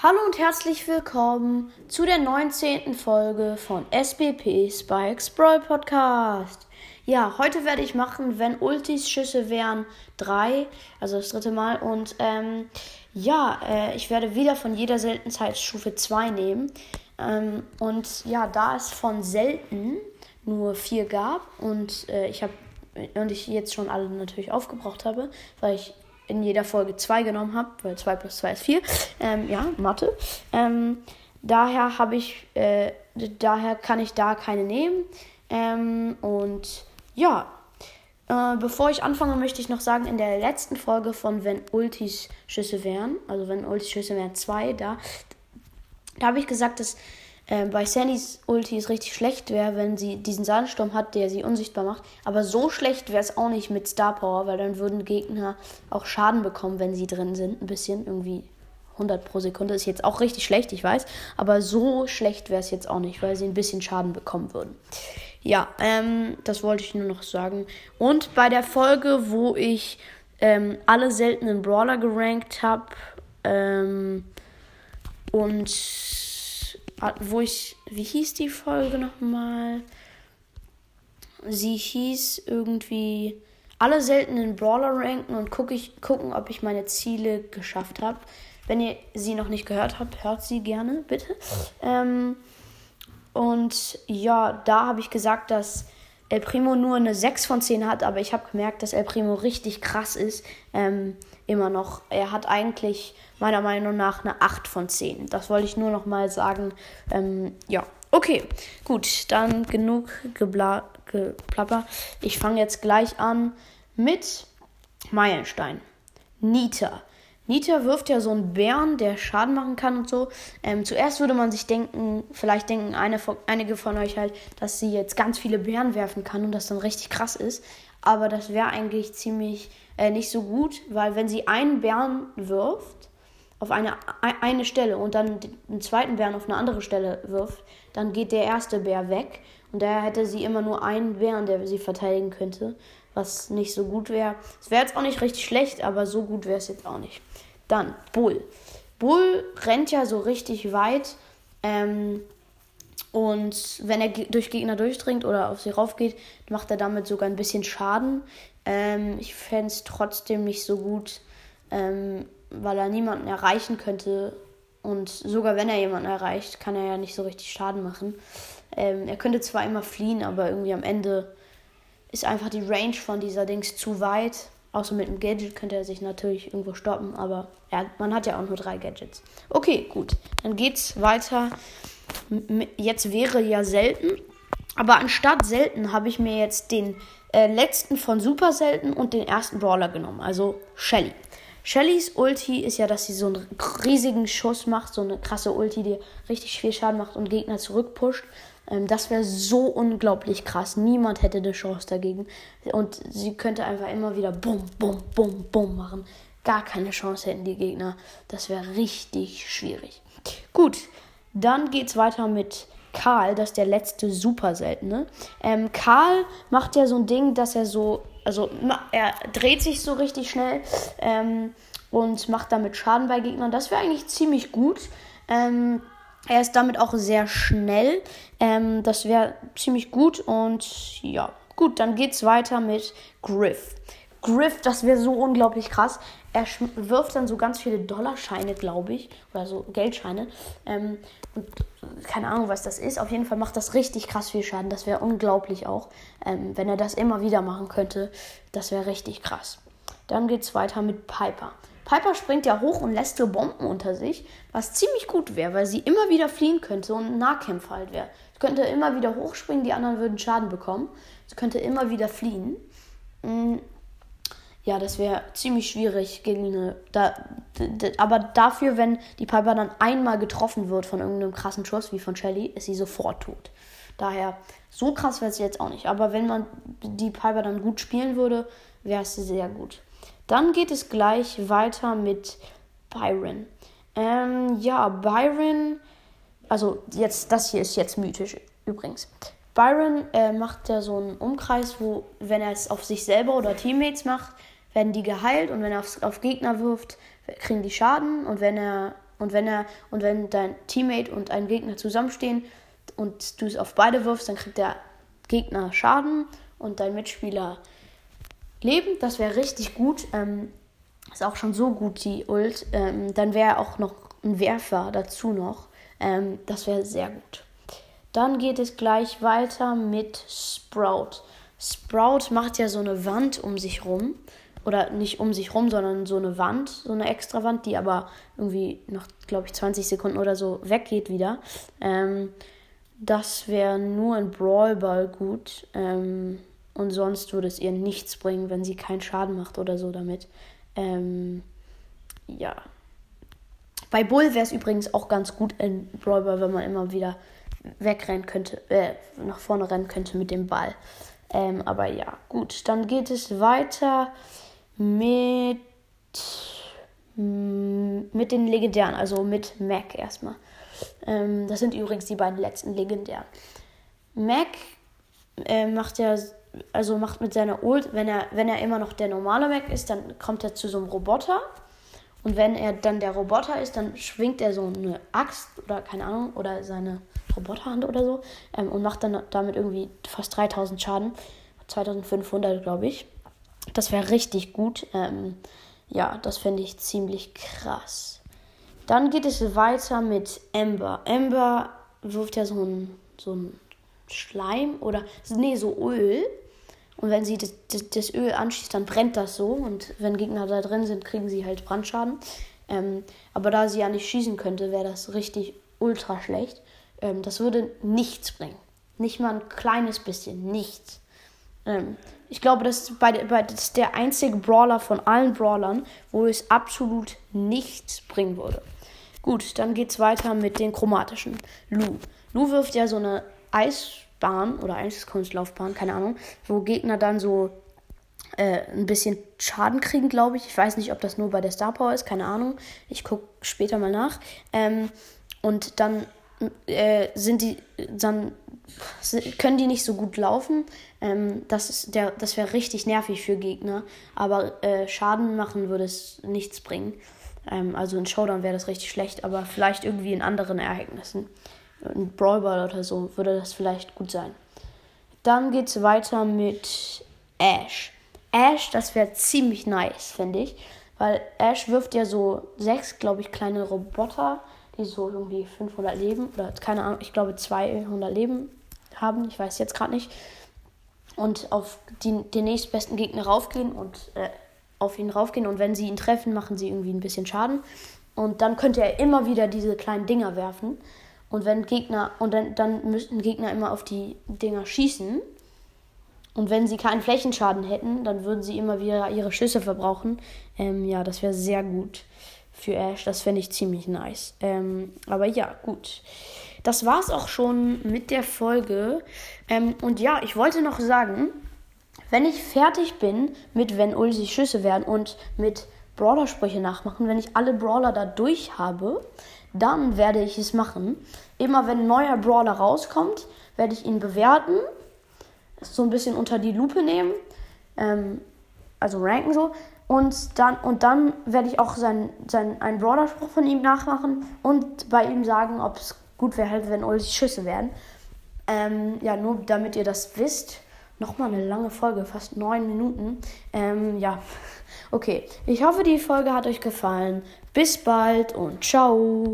Hallo und herzlich willkommen zu der 19. Folge von SBP Spikes Brawl Podcast. Ja, heute werde ich machen, wenn Ultis Schüsse wären, drei, also das dritte Mal. Und ähm, ja, äh, ich werde wieder von jeder Seltenheitsstufe 2 nehmen. Ähm, und ja, da es von selten nur vier gab und äh, ich habe und ich jetzt schon alle natürlich aufgebraucht habe, weil ich in jeder Folge zwei genommen habe, weil 2 plus 2 ist 4. Ähm, ja, Mathe. Ähm, daher habe ich, äh, daher kann ich da keine nehmen. Ähm, und ja, äh, bevor ich anfange, möchte ich noch sagen, in der letzten Folge von Wenn Ultis Schüsse wären, also wenn Ultis Schüsse wären 2, da, da habe ich gesagt, dass äh, bei Sandys Ulti es richtig schlecht wäre, wenn sie diesen Sandsturm hat, der sie unsichtbar macht. Aber so schlecht wäre es auch nicht mit Star Power, weil dann würden Gegner auch Schaden bekommen, wenn sie drin sind. Ein bisschen, irgendwie 100 pro Sekunde. Ist jetzt auch richtig schlecht, ich weiß. Aber so schlecht wäre es jetzt auch nicht, weil sie ein bisschen Schaden bekommen würden. Ja, ähm, das wollte ich nur noch sagen. Und bei der Folge, wo ich ähm, alle seltenen Brawler gerankt habe ähm, und wo ich, wie hieß die Folge nochmal? Sie hieß irgendwie alle seltenen Brawler ranken und guck ich, gucken, ob ich meine Ziele geschafft habe. Wenn ihr sie noch nicht gehört habt, hört sie gerne, bitte. Ähm, und ja, da habe ich gesagt, dass El Primo nur eine 6 von 10 hat, aber ich habe gemerkt, dass El Primo richtig krass ist. Ähm, immer noch. Er hat eigentlich meiner Meinung nach eine 8 von 10. Das wollte ich nur noch mal sagen. Ähm, ja, okay, gut, dann genug gebla geplapper. Ich fange jetzt gleich an mit Meilenstein. Nita. Nita wirft ja so einen Bären, der Schaden machen kann und so. Ähm, zuerst würde man sich denken, vielleicht denken eine einige von euch halt, dass sie jetzt ganz viele Bären werfen kann und das dann richtig krass ist. Aber das wäre eigentlich ziemlich äh, nicht so gut, weil wenn sie einen Bären wirft auf eine, eine Stelle und dann einen zweiten Bären auf eine andere Stelle wirft, dann geht der erste Bär weg. Und daher hätte sie immer nur einen Bären, der sie verteidigen könnte was nicht so gut wäre. Es wäre jetzt auch nicht richtig schlecht, aber so gut wäre es jetzt auch nicht. Dann Bull. Bull rennt ja so richtig weit. Ähm, und wenn er durch Gegner durchdringt oder auf sie raufgeht, macht er damit sogar ein bisschen Schaden. Ähm, ich fände es trotzdem nicht so gut, ähm, weil er niemanden erreichen könnte. Und sogar wenn er jemanden erreicht, kann er ja nicht so richtig Schaden machen. Ähm, er könnte zwar immer fliehen, aber irgendwie am Ende ist einfach die Range von dieser Dings zu weit. Außer mit dem Gadget könnte er sich natürlich irgendwo stoppen, aber ja, man hat ja auch nur drei Gadgets. Okay, gut. Dann geht's weiter. Jetzt wäre ja selten. Aber anstatt selten habe ich mir jetzt den äh, letzten von super selten und den ersten Brawler genommen. Also Shelly. Shellys Ulti ist ja, dass sie so einen riesigen Schuss macht, so eine krasse Ulti, die richtig viel Schaden macht und Gegner zurückpusht. Ähm, das wäre so unglaublich krass. Niemand hätte eine Chance dagegen. Und sie könnte einfach immer wieder Bum, Bum, Bum, Bum machen. Gar keine Chance hätten die Gegner. Das wäre richtig schwierig. Gut, dann geht es weiter mit Karl. Das ist der letzte super seltene. Ähm, Karl macht ja so ein Ding, dass er so, also er dreht sich so richtig schnell ähm, und macht damit Schaden bei Gegnern. Das wäre eigentlich ziemlich gut. Ähm, er ist damit auch sehr schnell. Ähm, das wäre ziemlich gut. Und ja, gut, dann geht's weiter mit Griff. Griff, das wäre so unglaublich krass. Er wirft dann so ganz viele Dollarscheine, glaube ich, oder so Geldscheine. Ähm, und keine Ahnung, was das ist. Auf jeden Fall macht das richtig krass viel Schaden. Das wäre unglaublich auch. Ähm, wenn er das immer wieder machen könnte, das wäre richtig krass. Dann geht's weiter mit Piper. Piper springt ja hoch und lässt so Bomben unter sich, was ziemlich gut wäre, weil sie immer wieder fliehen könnte und ein Nahkämpfer halt wäre. Sie könnte immer wieder hochspringen, die anderen würden Schaden bekommen. Sie könnte immer wieder fliehen. Mm, ja, das wäre ziemlich schwierig gegen eine. Da, aber dafür, wenn die Piper dann einmal getroffen wird von irgendeinem krassen Schuss wie von Shelly, ist sie sofort tot. Daher, so krass wäre es jetzt auch nicht. Aber wenn man die Piper dann gut spielen würde, wäre es sehr gut. Dann geht es gleich weiter mit Byron. Ähm, ja, Byron, also jetzt, das hier ist jetzt mythisch übrigens. Byron äh, macht ja so einen Umkreis, wo, wenn er es auf sich selber oder Teammates macht, werden die geheilt und wenn er aufs, auf Gegner wirft, kriegen die Schaden und wenn er Und wenn er und wenn dein Teammate und ein Gegner zusammenstehen und du es auf beide wirfst, dann kriegt der Gegner Schaden und dein Mitspieler Leben. Das wäre richtig gut. Ähm, ist auch schon so gut, die Ult. Ähm, dann wäre auch noch ein Werfer dazu noch. Ähm, das wäre sehr gut. Dann geht es gleich weiter mit Sprout. Sprout macht ja so eine Wand um sich rum. Oder nicht um sich rum, sondern so eine Wand, so eine extra Wand, die aber irgendwie nach, glaube ich, 20 Sekunden oder so weggeht wieder. Ähm, das wäre nur ein Brawlball gut. Ähm, und sonst würde es ihr nichts bringen, wenn sie keinen Schaden macht oder so damit. Ähm, ja. Bei Bull wäre es übrigens auch ganz gut in Brawlball, wenn man immer wieder wegrennen könnte, äh, nach vorne rennen könnte mit dem Ball. Ähm, aber ja, gut. Dann geht es weiter mit, mm, mit den legendären, also mit Mac erstmal. Ähm, das sind übrigens die beiden letzten legendären. Mac äh, macht ja, also macht mit seiner Ult, wenn er, wenn er immer noch der normale Mac ist, dann kommt er zu so einem Roboter. Und wenn er dann der Roboter ist, dann schwingt er so eine Axt oder keine Ahnung, oder seine Roboterhand oder so ähm, und macht dann damit irgendwie fast 3000 Schaden. 2500, glaube ich. Das wäre richtig gut. Ähm, ja, das fände ich ziemlich krass. Dann geht es weiter mit Ember. Ember wirft ja so ein, so ein Schleim oder, nee, so Öl. Und wenn sie das, das, das, Öl anschießt, dann brennt das so. Und wenn Gegner da drin sind, kriegen sie halt Brandschaden. Ähm, aber da sie ja nicht schießen könnte, wäre das richtig ultra schlecht. Ähm, das würde nichts bringen. Nicht mal ein kleines bisschen. Nichts. Ähm, ich glaube, das ist, bei, bei, das ist der einzige Brawler von allen Brawlern, wo es absolut nichts bringen würde. Gut, dann geht es weiter mit den chromatischen. Lu. Lu wirft ja so eine Eisbahn oder Eiskunstlaufbahn, keine Ahnung, wo Gegner dann so äh, ein bisschen Schaden kriegen, glaube ich. Ich weiß nicht, ob das nur bei der Star Power ist, keine Ahnung. Ich gucke später mal nach. Ähm, und dann äh, sind die, dann können die nicht so gut laufen. Ähm, das das wäre richtig nervig für Gegner. Aber äh, Schaden machen würde es nichts bringen. Ähm, also in Showdown wäre das richtig schlecht, aber vielleicht irgendwie in anderen Ereignissen. In Brawl Ball oder so würde das vielleicht gut sein. Dann geht es weiter mit Ash. Ash, das wäre ziemlich nice, finde ich. Weil Ash wirft ja so sechs, glaube ich, kleine Roboter die so irgendwie 500 Leben oder keine Ahnung, ich glaube 200 Leben haben, ich weiß jetzt gerade nicht. Und auf die, den nächstbesten Gegner raufgehen und äh, auf ihn raufgehen und wenn sie ihn treffen, machen sie irgendwie ein bisschen Schaden. Und dann könnte er immer wieder diese kleinen Dinger werfen. Und wenn Gegner, und dann, dann müssten Gegner immer auf die Dinger schießen. Und wenn sie keinen Flächenschaden hätten, dann würden sie immer wieder ihre Schüsse verbrauchen. Ähm, ja, das wäre sehr gut für Ash. Das fände ich ziemlich nice. Ähm, aber ja, gut. Das war's auch schon mit der Folge. Ähm, und ja, ich wollte noch sagen, wenn ich fertig bin mit wenn Ulsi Schüsse werden und mit Brawler-Sprüche nachmachen, wenn ich alle Brawler da durch habe, dann werde ich es machen. Immer wenn ein neuer Brawler rauskommt, werde ich ihn bewerten, so ein bisschen unter die Lupe nehmen, ähm, also ranken so. Und dann, und dann werde ich auch sein, sein, einen Brawler-Spruch von ihm nachmachen und bei ihm sagen, ob es gut wäre, halt, wenn Ulti Schüsse werden. Ähm, ja, nur damit ihr das wisst. Nochmal eine lange Folge, fast neun Minuten. Ähm, ja, okay. Ich hoffe, die Folge hat euch gefallen. Bis bald und ciao.